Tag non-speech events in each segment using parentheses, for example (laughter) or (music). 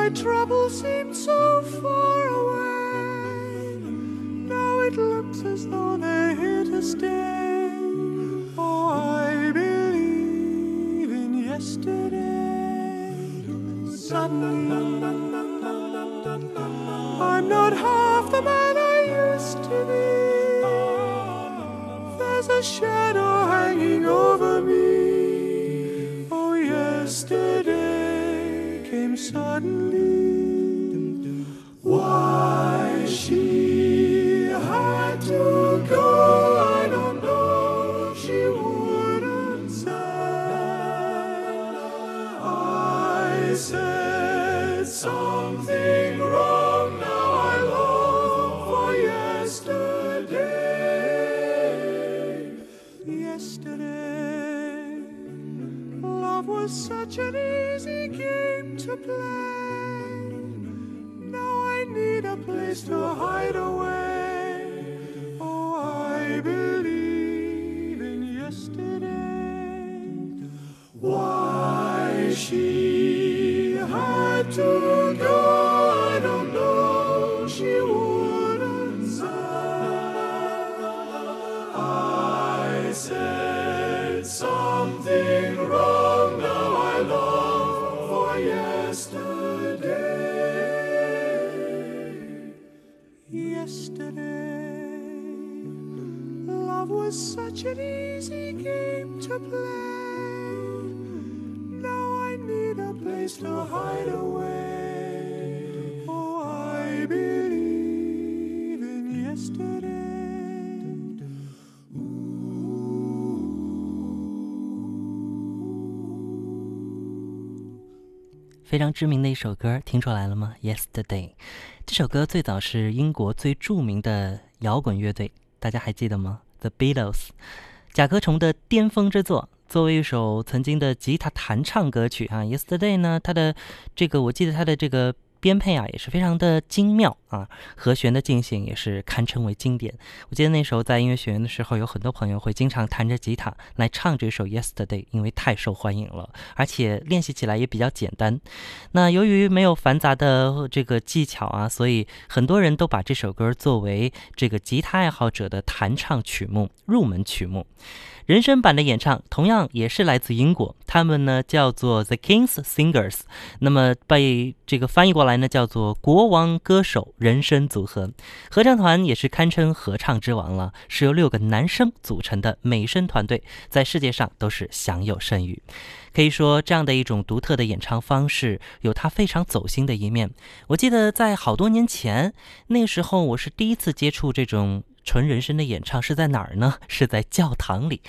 my trouble seemed so far away. Now it looks as though they're here to stay. Oh, I believe in yesterday. Suddenly, I'm not half the man I used to be. There's a shadow Yesterday, love was such an easy game to play. Now I need a place to hide away. Oh, I believe in yesterday. 非常知名的一首歌，听出来了吗？Yesterday， 这首歌最早是英国最著名的摇滚乐队，大家还记得吗？The Beatles，甲壳虫的巅峰之作。作为一首曾经的吉他弹唱歌曲啊，Yesterday 呢，它的这个我记得它的这个。编配啊也是非常的精妙啊，和弦的进行也是堪称为经典。我记得那时候在音乐学院的时候，有很多朋友会经常弹着吉他来唱这首《Yesterday》，因为太受欢迎了，而且练习起来也比较简单。那由于没有繁杂的这个技巧啊，所以很多人都把这首歌作为这个吉他爱好者的弹唱曲目、入门曲目。人声版的演唱同样也是来自英国，他们呢叫做 The Kings Singers，那么被这个翻译过来呢叫做国王歌手人声组合。合唱团也是堪称合唱之王了，是由六个男生组成的美声团队，在世界上都是享有盛誉。可以说，这样的一种独特的演唱方式，有它非常走心的一面。我记得在好多年前，那时候我是第一次接触这种。纯人声的演唱是在哪儿呢？是在教堂里，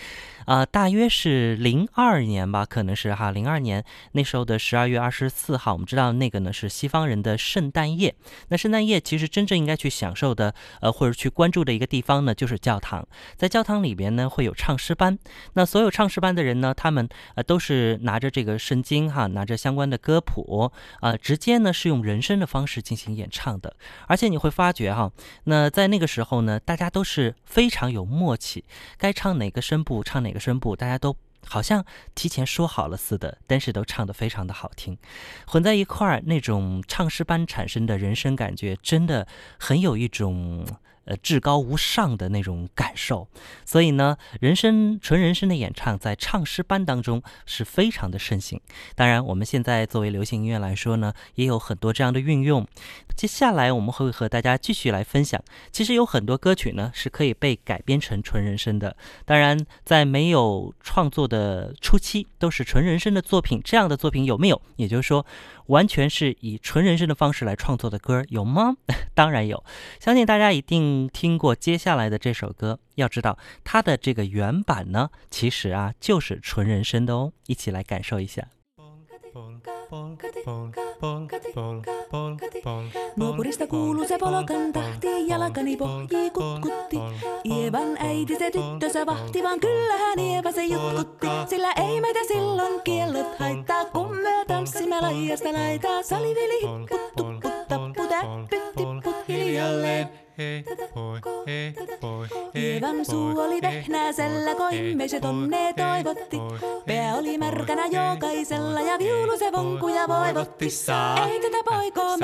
啊，大约是零二年吧，可能是哈，零二年那时候的十二月二十四号，我们知道那个呢是西方人的圣诞夜。那圣诞夜其实真正应该去享受的，呃，或者去关注的一个地方呢，就是教堂。在教堂里边呢，会有唱诗班。那所有唱诗班的人呢，他们呃都是拿着这个圣经哈，拿着相关的歌谱啊，直接呢是用人声的方式进行演唱的。而且你会发觉哈，那在那个时候呢，大家都是非常有默契，该唱哪个声部唱哪个声部，大家都好像提前说好了似的，但是都唱得非常的好听，混在一块儿，那种唱诗班产生的人声感觉，真的很有一种。呃，至高无上的那种感受，所以呢，人声纯人声的演唱在唱诗班当中是非常的盛行。当然，我们现在作为流行音乐来说呢，也有很多这样的运用。接下来我们会和大家继续来分享。其实有很多歌曲呢是可以被改编成纯人声的。当然，在没有创作的初期，都是纯人声的作品。这样的作品有没有？也就是说，完全是以纯人声的方式来创作的歌有吗？(laughs) 当然有。相信大家一定。听过接下来的这首歌，要知道它的这个原版呢，其实啊就是纯人声的哦，一起来感受一下。Nuopurista kuuluu se polokan tahti, jalkani pohjii kutkutti. Ievan äiti se tyttönsä vahti, vaan kyllähän Ieva se jutkutti. Sillä ei meitä silloin kiellot haittaa, kun me tanssimme laijasta laitaa. Saliveli hipput, tupput, tapput, äppyt, tipput hiljalleen. Hei, hoi, hei, hoi, Ievan suu oli vehnäisellä, kun ihmiset onnea toivotti. Pää oli märkänä jokaisella ja viulu se vonkuja voivotti. Ei tätä poikoo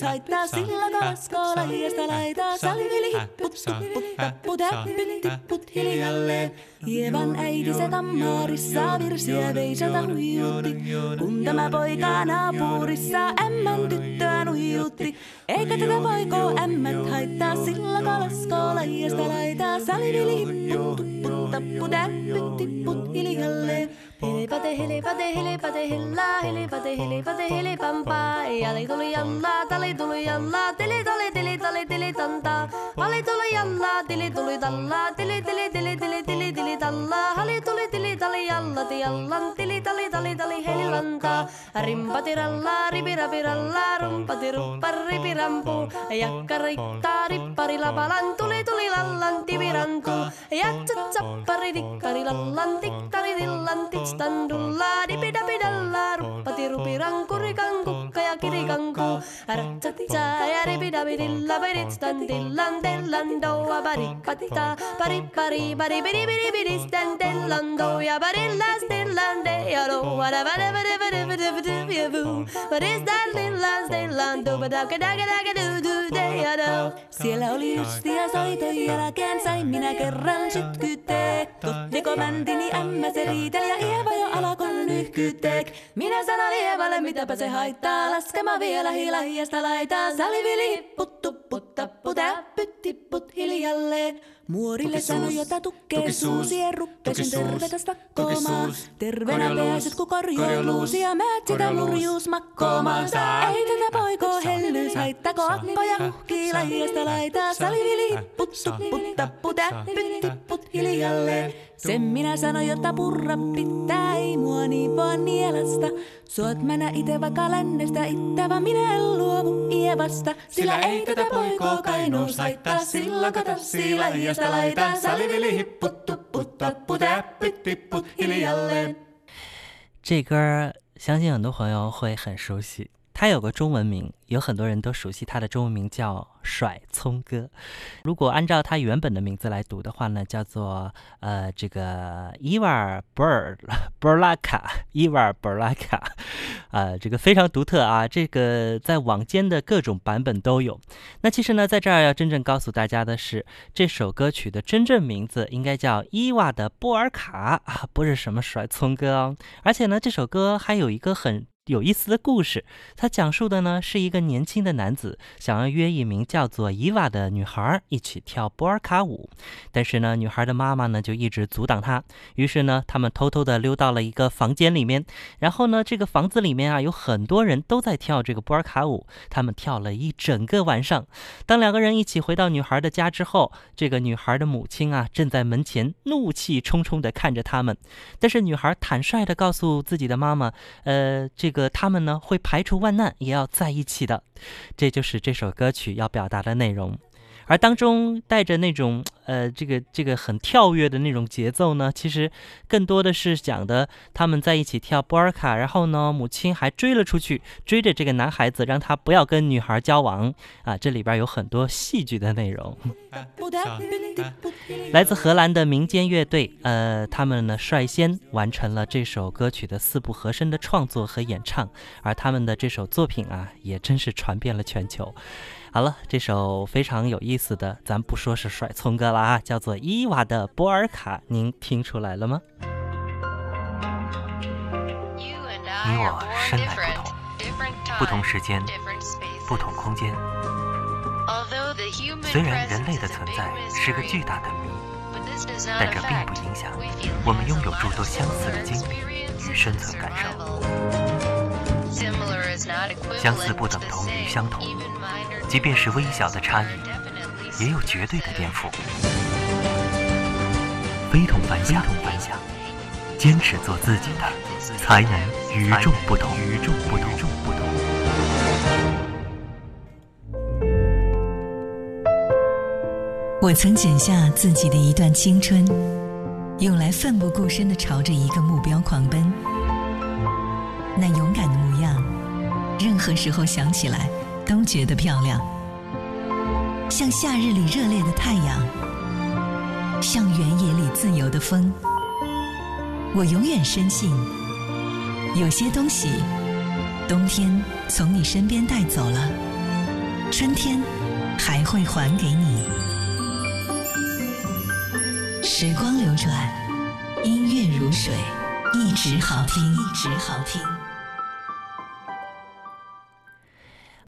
märkyys haittaa, sillä kasko laijasta laitaa. Salivili hipput, tupput, tapput, täppyt, tipput hiljalleen. Ievan äiti se tammaarissa virsiä veisata huijutti. Kun tämä poika naapurissa ämmän tyttöä nuijutti. Eikä tätä poikoo ämmät haittaa, sillä kalasko laijasta laitaa. Salivili hipput, tupput, tapput, täppyt, tipput hiljalleen. Hilipate, hilipate, hilipate, hilla, hilipate, hilipate, hilipampaa. Jali tuli jalla, tali tuli jalla, tili tuli, tili tuli, tili tanta. Hali tuli jalla, tili tuli talla, tili tili, tili tili, tili tili talla. Hali tuli, tili tali jalla, ti jallan, tili tali, tali tali, helilanta. Rimpati ralla, ripirapi ralla, rumpati ruppar, ripirampu. Jakka riittaa, rippari lapalan, tuli tuli lallan, tivirantu. Jatsat sappari, dikkari lallan, tikkari dillan, tits Standulla, dipidapidalla, ruppati rupi rankkuri kankukka ja kirikanku. Ratsatitsa ja ripidabidilla, beditstandillan, tellandoa, baripatita, baripari, baribidibidibidistan, tellando ja barillas, tellande ja loa, siellä oli ystiä soiton jälkeen sain minä kerran sytkyteekko. Dekomantini ämmä se riiteli ja ihan laiva jo alakon nyhkytek. Minä sanan lievalle, mitäpä se haittaa. Laskema vielä hiilahiasta laitaa. Salivili, puttu, putta, putä, pyttiput hiljalleen. Muorille sano, jota tukkeen suusien ruppesin tervetäs takkoomaan. Tervenä pääset ku korjoo luusia, määt sitä lurjuus makkoomaan. Ei tätä poiko hellyys, haittako akkoja huhkii lahiasta laitaa. Salivili hipput, tupput, tapput, täppyt, tipput hiljalleen. Sen minä sanoin, jotta purra pitää, ei mua niin vaan nielasta. Suot mänä ite vaikka lännestä ittävä, minä en luovu Ievasta. Sillä ei tätä poikoo kainuus haittaa, sillä kata sillä hiasta laitaa. Salivili hipput, tupput, tapput, täppyt, tipput hiljalleen. 这歌相信很多朋友会很熟悉， 它有个中文名，有很多人都熟悉它的中文名叫《甩葱歌》。如果按照它原本的名字来读的话呢，叫做呃这个伊瓦尔博尔博尔拉卡，伊瓦尔博尔拉卡，呃这个非常独特啊，这个在网间的各种版本都有。那其实呢，在这儿要真正告诉大家的是，这首歌曲的真正名字应该叫《伊娃的波尔卡》啊，不是什么甩葱歌哦。而且呢，这首歌还有一个很有意思的故事，它讲述的呢是一个年轻的男子想要约一名叫做伊娃的女孩一起跳波尔卡舞，但是呢，女孩的妈妈呢就一直阻挡他。于是呢，他们偷偷的溜到了一个房间里面，然后呢，这个房子里面啊有很多人都在跳这个波尔卡舞，他们跳了一整个晚上。当两个人一起回到女孩的家之后，这个女孩的母亲啊正在门前怒气冲冲的看着他们，但是女孩坦率的告诉自己的妈妈，呃，这个。他们呢会排除万难也要在一起的，这就是这首歌曲要表达的内容。而当中带着那种呃这个这个很跳跃的那种节奏呢，其实更多的是讲的他们在一起跳波尔卡，然后呢母亲还追了出去，追着这个男孩子，让他不要跟女孩交往啊。这里边有很多戏剧的内容。(laughs) 来自荷兰的民间乐队，呃，他们呢率先完成了这首歌曲的四部和声的创作和演唱，而他们的这首作品啊，也真是传遍了全球。好了，这首非常有意思的，咱不说是甩葱歌了啊，叫做伊娃的波尔卡，您听出来了吗？你我生来不同，不同时间，不同空间。虽然人类的存在是个巨大的谜，但这并不影响我们拥有诸多相似的经历与生存感受。相似不等同于相同，即便是微小的差异，也有绝对的颠覆。非同凡响，非同凡响坚持做自己的，才能与众不同。与众不同。我曾剪下自己的一段青春，用来奋不顾身的朝着一个目标狂奔。那勇敢任何时候想起来都觉得漂亮，像夏日里热烈的太阳，像原野里自由的风。我永远深信，有些东西，冬天从你身边带走了，春天还会还给你。时光流转，音乐如水，一直好听，一直好听。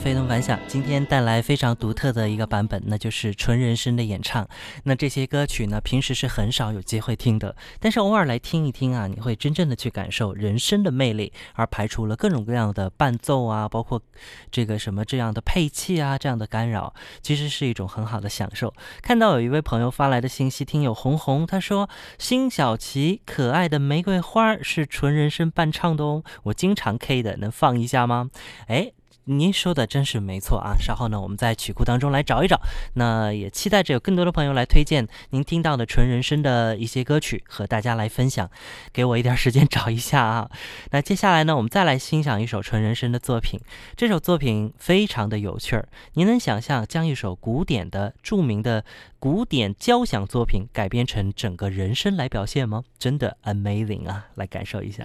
非同凡响，今天带来非常独特的一个版本，那就是纯人声的演唱。那这些歌曲呢，平时是很少有机会听的，但是偶尔来听一听啊，你会真正的去感受人声的魅力，而排除了各种各样的伴奏啊，包括这个什么这样的配器啊，这样的干扰，其实是一种很好的享受。看到有一位朋友发来的信息，听友红红他说：“辛晓琪可爱的玫瑰花是纯人声伴唱的哦，我经常 K 的，能放一下吗？”哎。您说的真是没错啊！稍后呢，我们在曲库当中来找一找。那也期待着有更多的朋友来推荐您听到的纯人声的一些歌曲，和大家来分享。给我一点时间找一下啊。(laughs) 那接下来呢，我们再来欣赏一首纯人声的作品。这首作品非常的有趣儿。您能想象将一首古典的、著名的古典交响作品改编成整个人声来表现吗？真的 amazing 啊！来感受一下。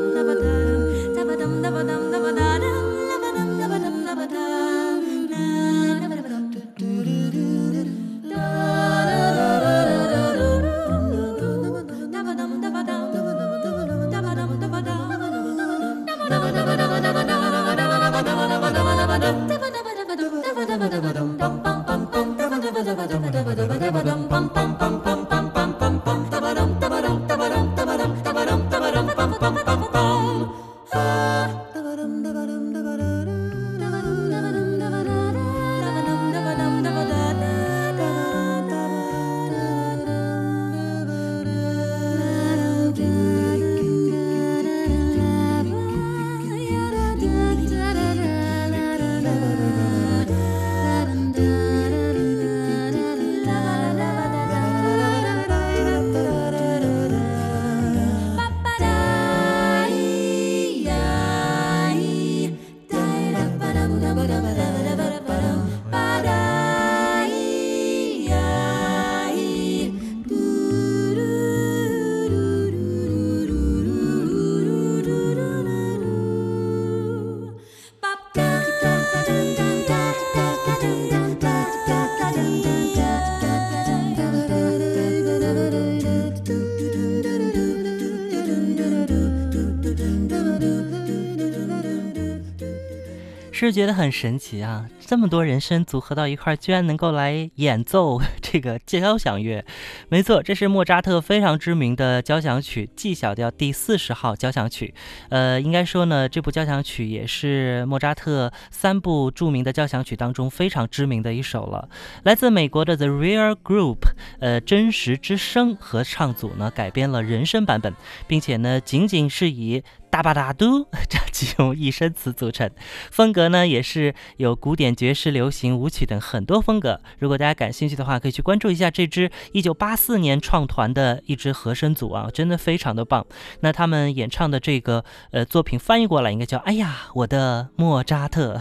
是觉得很神奇啊！这么多人声组合到一块，居然能够来演奏 (laughs) 这个交响乐。没错，这是莫扎特非常知名的交响曲 G 小调第四十号交响曲。呃，应该说呢，这部交响曲也是莫扎特三部著名的交响曲当中非常知名的一首了。来自美国的 The Real Group，呃，真实之声合唱组呢改编了人声版本，并且呢，仅仅是以。大巴大嘟，(laughs) 这几用一声词组成，风格呢也是有古典、爵士、流行、舞曲等很多风格。如果大家感兴趣的话，可以去关注一下这支一九八四年创团的一支和声组啊，真的非常的棒。那他们演唱的这个呃作品翻译过来应该叫“哎呀，我的莫扎特”。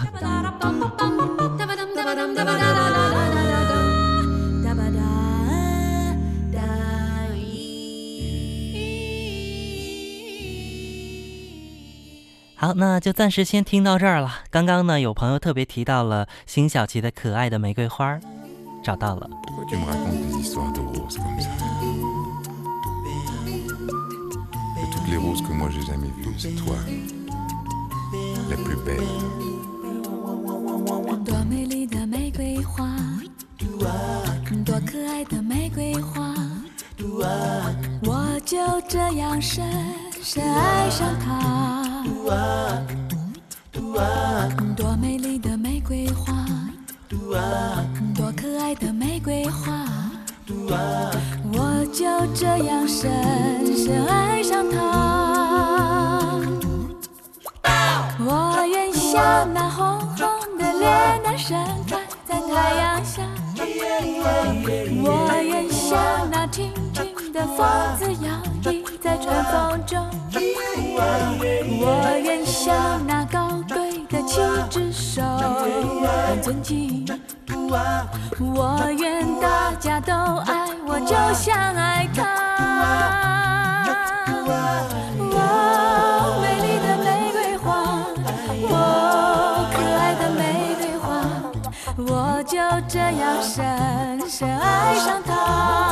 (laughs) 好，那就暂时先听到这儿了。刚刚呢，有朋友特别提到了辛晓琪的可爱的玫瑰花，找到了。多美丽的玫瑰花，多可爱的玫瑰花，我就这样深深爱上它。多美丽的玫瑰花，多可爱的玫瑰花，我就这样深深爱上它。我愿像那红红的脸蛋，盛开在太阳下。我愿像那清清的风子，摇曳在春风中。我愿像那高贵的七只手我愿大家都爱我就像爱他。美丽的玫瑰花我可爱的玫瑰花我就这样深深爱上他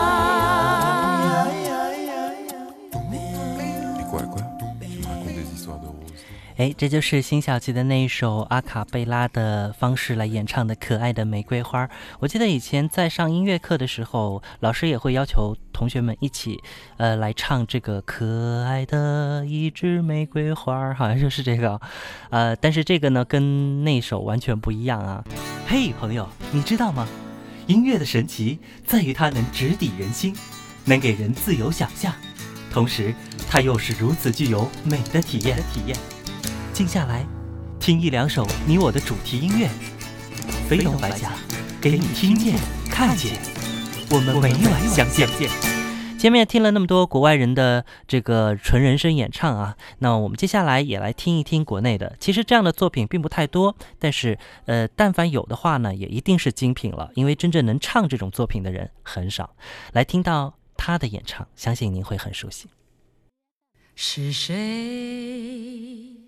哎，这就是辛晓琪的那一首阿卡贝拉的方式来演唱的《可爱的玫瑰花》。我记得以前在上音乐课的时候，老师也会要求同学们一起，呃，来唱这个《可爱的一枝玫瑰花》，好像就是这个。呃，但是这个呢，跟那首完全不一样啊。嘿，朋友，你知道吗？音乐的神奇在于它能直抵人心，能给人自由想象，同时它又是如此具有美的体验。体验。静下来，听一两首你我的主题音乐，飞龙白甲，给你听见、看见，我们每晚相见。前面听了那么多国外人的这个纯人声演唱啊，那我们接下来也来听一听国内的。其实这样的作品并不太多，但是呃，但凡有的话呢，也一定是精品了，因为真正能唱这种作品的人很少。来听到他的演唱，相信您会很熟悉。是谁？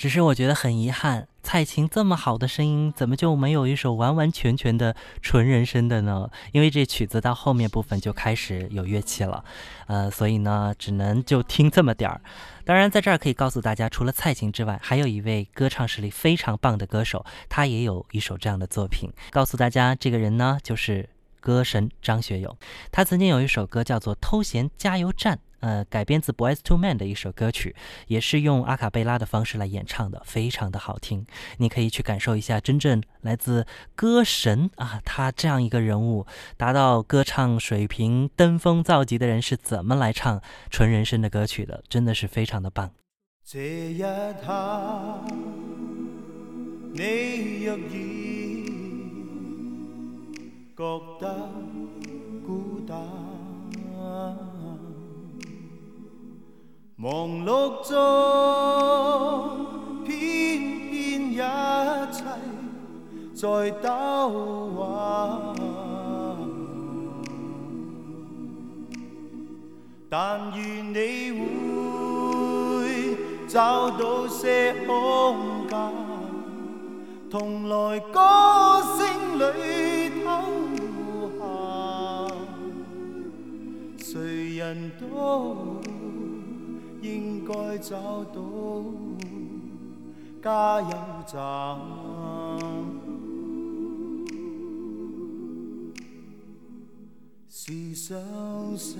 只是我觉得很遗憾，蔡琴这么好的声音，怎么就没有一首完完全全的纯人声的呢？因为这曲子到后面部分就开始有乐器了，呃，所以呢，只能就听这么点儿。当然，在这儿可以告诉大家，除了蔡琴之外，还有一位歌唱实力非常棒的歌手，他也有一首这样的作品。告诉大家，这个人呢，就是歌神张学友。他曾经有一首歌叫做《偷闲加油站》。呃，改编自 Boys to Men 的一首歌曲，也是用阿卡贝拉的方式来演唱的，非常的好听。你可以去感受一下真正来自歌神啊，他这样一个人物，达到歌唱水平登峰造极的人是怎么来唱纯人声的歌曲的，真的是非常的棒。这一刻，你若然觉得孤单。忙碌中，偏偏一切在兜滑。但愿你会找到些空间，同来歌声里偷闲。谁人都。应该找到加油站。试想想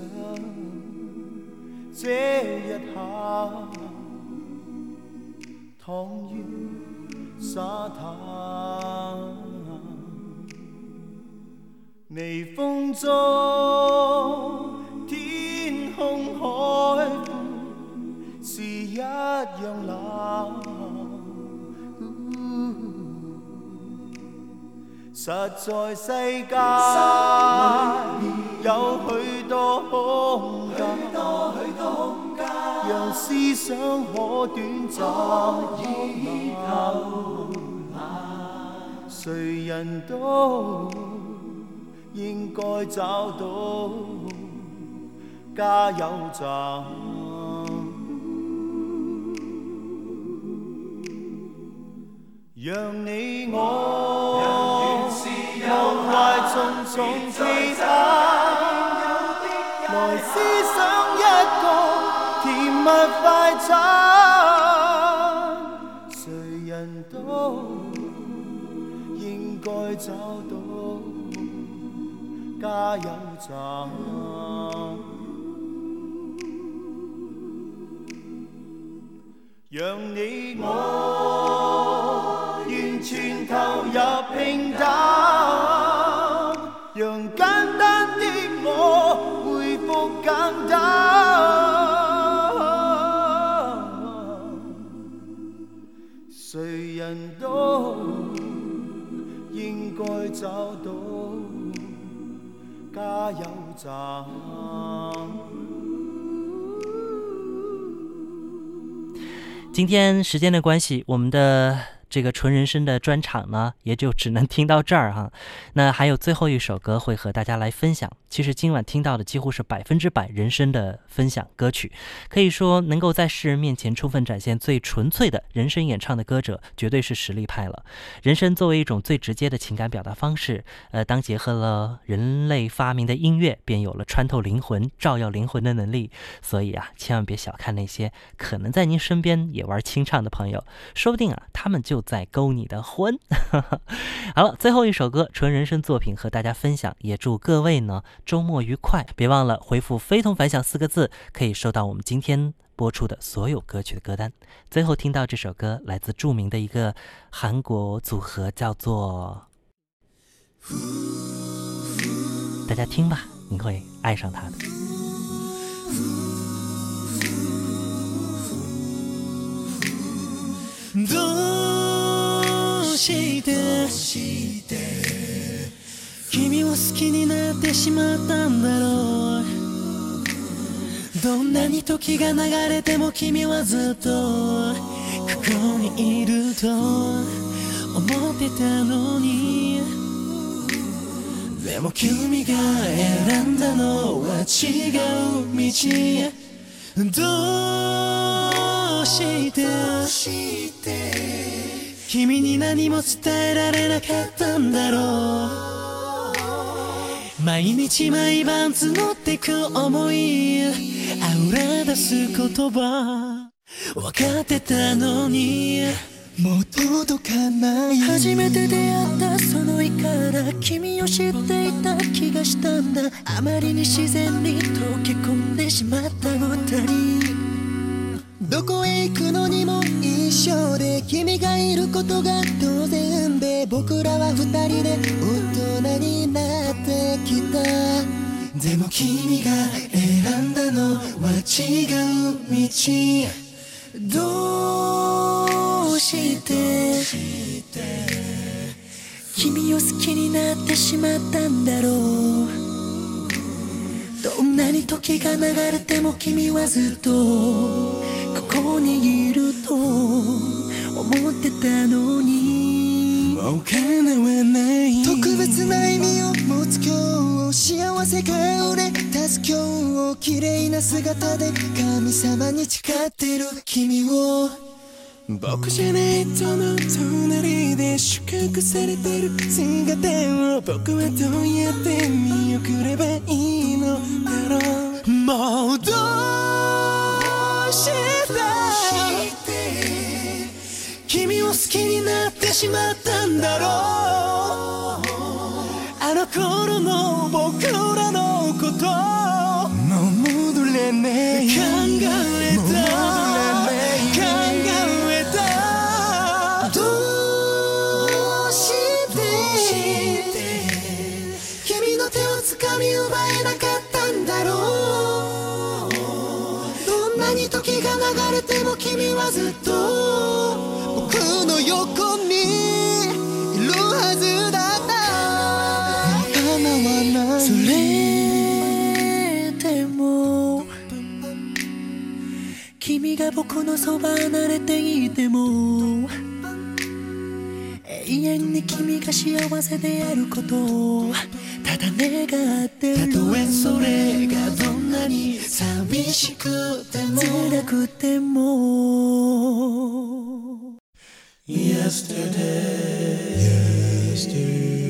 这一刻，躺于沙滩，微风中。实在世界有许多空间，让思想可短暂偷懒。谁人都应该找到加油站。让你我重重期盼，来思想一个甜蜜快餐。谁人都应该找到加油站，让你我。今天时间的关系，我们的。这个纯人声的专场呢，也就只能听到这儿哈。(laughs) 那还有最后一首歌会和大家来分享。其实今晚听到的几乎是百分之百人声的分享歌曲，可以说能够在世人面前充分展现最纯粹的人声演唱的歌者，绝对是实力派了。人声作为一种最直接的情感表达方式，呃，当结合了人类发明的音乐，便有了穿透灵魂、照耀灵魂的能力。所以啊，千万别小看那些可能在您身边也玩清唱的朋友，说不定啊，他们就。在勾你的婚，(laughs) 好了，最后一首歌纯人声作品和大家分享，也祝各位呢周末愉快。别忘了回复“非同凡响”四个字，可以收到我们今天播出的所有歌曲的歌单。最后听到这首歌，来自著名的一个韩国组合，叫做……大家听吧，你会爱上他的。して君を好きになってしまったんだろう。どんなに時が流れても君はずっとここにいると思ってたのに。でも君が選んだのは違う道どうして？君に何も伝えられなかったんだろう。毎日毎晩募ってく思いあうら出す言葉分かってたのに。もう届かない。初めて出会ったその日から君を知っていた気がしたんだ。あまりに自然に溶け込んでしまった二人。一緒で君がいることが当然で僕らは二人で大人になってきたでも君が選んだのは違う道どうして君を好きになってしまったんだろうどんなに時が流れても君はずっとここにいると思ってたのに。もう叶わない。特別な意味を持つ今日を幸せか俺立つ今日綺麗な姿で神様に誓ってる君を。僕じゃない人の隣で宿泊されてる姿を僕はどうやって見送ればいいのだろうもうどう。好きになってしまったんだろう。あの頃の僕らのこと。もう戻れない考えた。考えた。どうして君の手を掴み奪えなかったんだろう。どんなに時が流れても君はずっとそれでも君が僕のそば離れていても永遠に君が幸せであることをただ願ってる。たとえそれがどんなに寂しくても。辛くても。Yesterday, yesterday,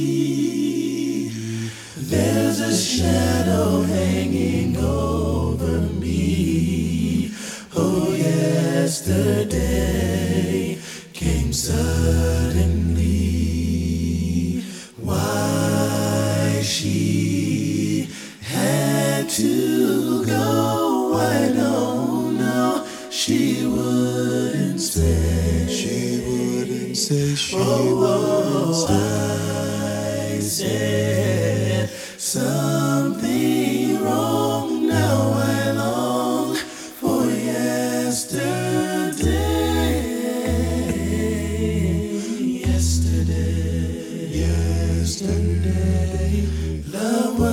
Yesterday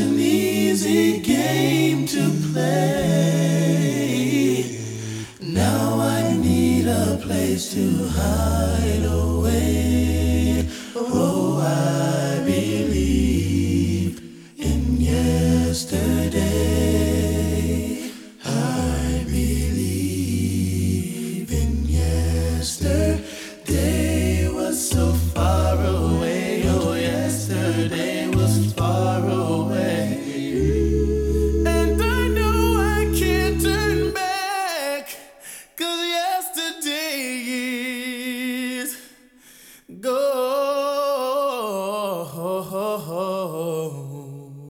an easy game to play. Now I need a place to hide.